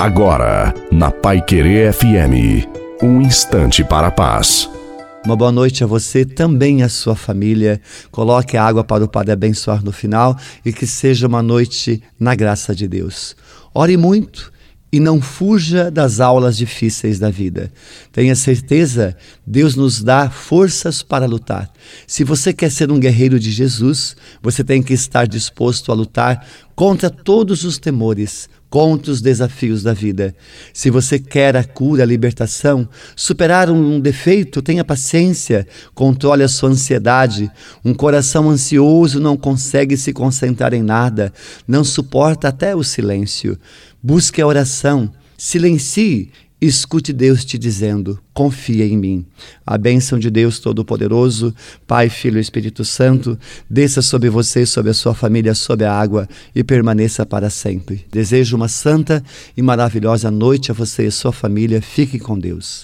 Agora, na Pai Querer FM, um instante para a paz. Uma boa noite a você, também a sua família. Coloque a água para o Padre abençoar no final e que seja uma noite na graça de Deus. Ore muito e não fuja das aulas difíceis da vida. Tenha certeza, Deus nos dá forças para lutar. Se você quer ser um guerreiro de Jesus, você tem que estar disposto a lutar contra todos os temores, contra os desafios da vida. Se você quer a cura, a libertação, superar um defeito, tenha paciência, controle a sua ansiedade. Um coração ansioso não consegue se concentrar em nada, não suporta até o silêncio. Busque a oração, silencie Escute Deus te dizendo: confia em mim. A bênção de Deus Todo-Poderoso, Pai, Filho e Espírito Santo, desça sobre você, sobre a sua família, sobre a água e permaneça para sempre. Desejo uma santa e maravilhosa noite a você e sua família. Fique com Deus.